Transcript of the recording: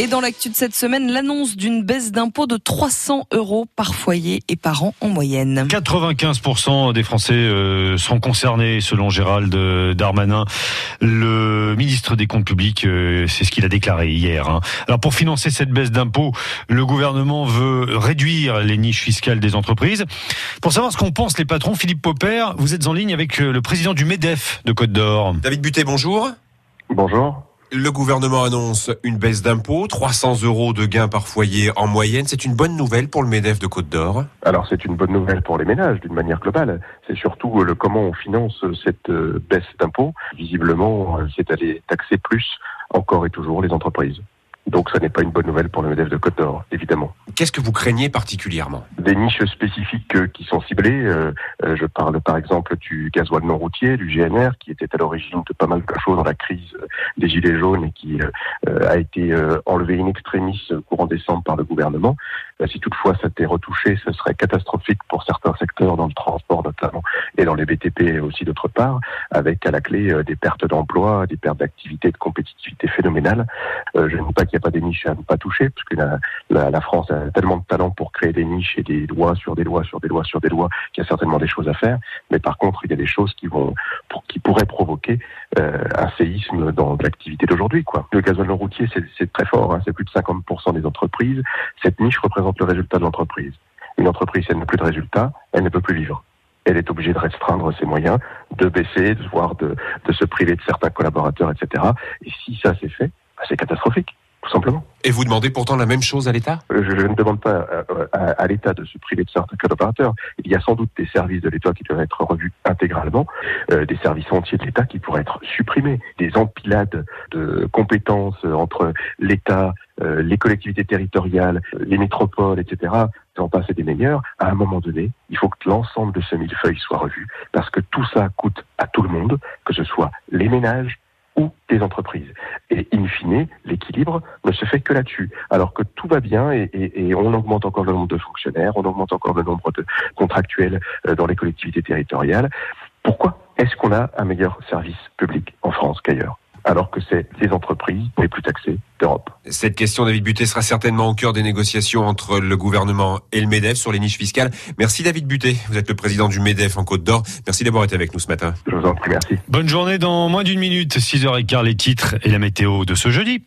Et dans l'actu de cette semaine, l'annonce d'une baisse d'impôt de 300 euros par foyer et par an en moyenne. 95% des Français euh, sont concernés selon Gérald Darmanin. Le ministre des Comptes publics, euh, c'est ce qu'il a déclaré hier. Hein. Alors pour financer cette baisse d'impôt, le gouvernement veut réduire les niches fiscales des entreprises. Pour savoir ce qu'en pensent les patrons, Philippe Popper, vous êtes en ligne avec euh, le président du MEDEF de Côte d'Or. David Butet, bonjour. Bonjour. Le gouvernement annonce une baisse d'impôts, 300 euros de gains par foyer en moyenne. C'est une bonne nouvelle pour le MEDEF de Côte d'Or Alors c'est une bonne nouvelle pour les ménages d'une manière globale. C'est surtout le comment on finance cette euh, baisse d'impôts. Visiblement, euh, c'est d'aller taxer plus encore et toujours les entreprises. Donc ça n'est pas une bonne nouvelle pour le MEDEF de Côte d'Or, évidemment. Qu'est-ce que vous craignez particulièrement Des niches spécifiques euh, qui sont ciblées. Euh, euh, je parle par exemple du gasoil non routier, du GNR, qui était à l'origine de pas mal de choses dans la crise des Gilets jaunes et qui a été enlevé in extremis courant décembre par le gouvernement. Si toutefois ça était retouché, ce serait catastrophique pour certains secteurs dans le transport notamment et dans les BTP aussi d'autre part, avec à la clé des pertes d'emplois, des pertes d'activité, de compétitivité phénoménale. je ne dis pas qu'il pas des niches à ne pas toucher, parce que la, la, France a tellement de talent pour créer des niches et des lois sur des lois sur des lois sur des lois qu'il y a certainement des choses à faire. Mais par contre, il y a des choses qui vont, qui pourraient provoquer euh, un séisme dans l'activité d'aujourd'hui. Quoi. Le gasoil non routier, c'est très fort, hein, c'est plus de 50% des entreprises. Cette niche représente le résultat de l'entreprise. Une entreprise, elle n'a plus de résultat, elle ne peut plus vivre elle est obligée de restreindre ses moyens, de baisser, voire de, de se priver de certains collaborateurs, etc. Et si ça s'est fait, bah, c'est catastrophique. Et vous demandez pourtant la même chose à l'État? Euh, je, ne demande pas à, l'État de se priver de certains collaborateurs. Il y a sans doute des services de l'État qui doivent être revus intégralement, euh, des services entiers de l'État qui pourraient être supprimés, des empilades de compétences entre l'État, euh, les collectivités territoriales, les métropoles, etc. J'en passe des meilleurs. À un moment donné, il faut que l'ensemble de ce millefeuille soit revu parce que tout ça coûte à tout le monde, que ce soit les ménages, ou des entreprises. Et in fine, l'équilibre ne se fait que là-dessus. Alors que tout va bien et, et, on augmente encore le nombre de fonctionnaires, on augmente encore le nombre de contractuels euh, dans les collectivités territoriales. Pourquoi est-ce qu'on a un meilleur service public en France qu'ailleurs? Alors que c'est les entreprises les plus taxées d'Europe. Cette question, David Butet, sera certainement au cœur des négociations entre le gouvernement et le MEDEF sur les niches fiscales. Merci David Butet, vous êtes le président du MEDEF en Côte d'Or. Merci d'avoir été avec nous ce matin. Je vous en prie, merci. Bonne journée dans moins d'une minute, 6h15 les titres et la météo de ce jeudi.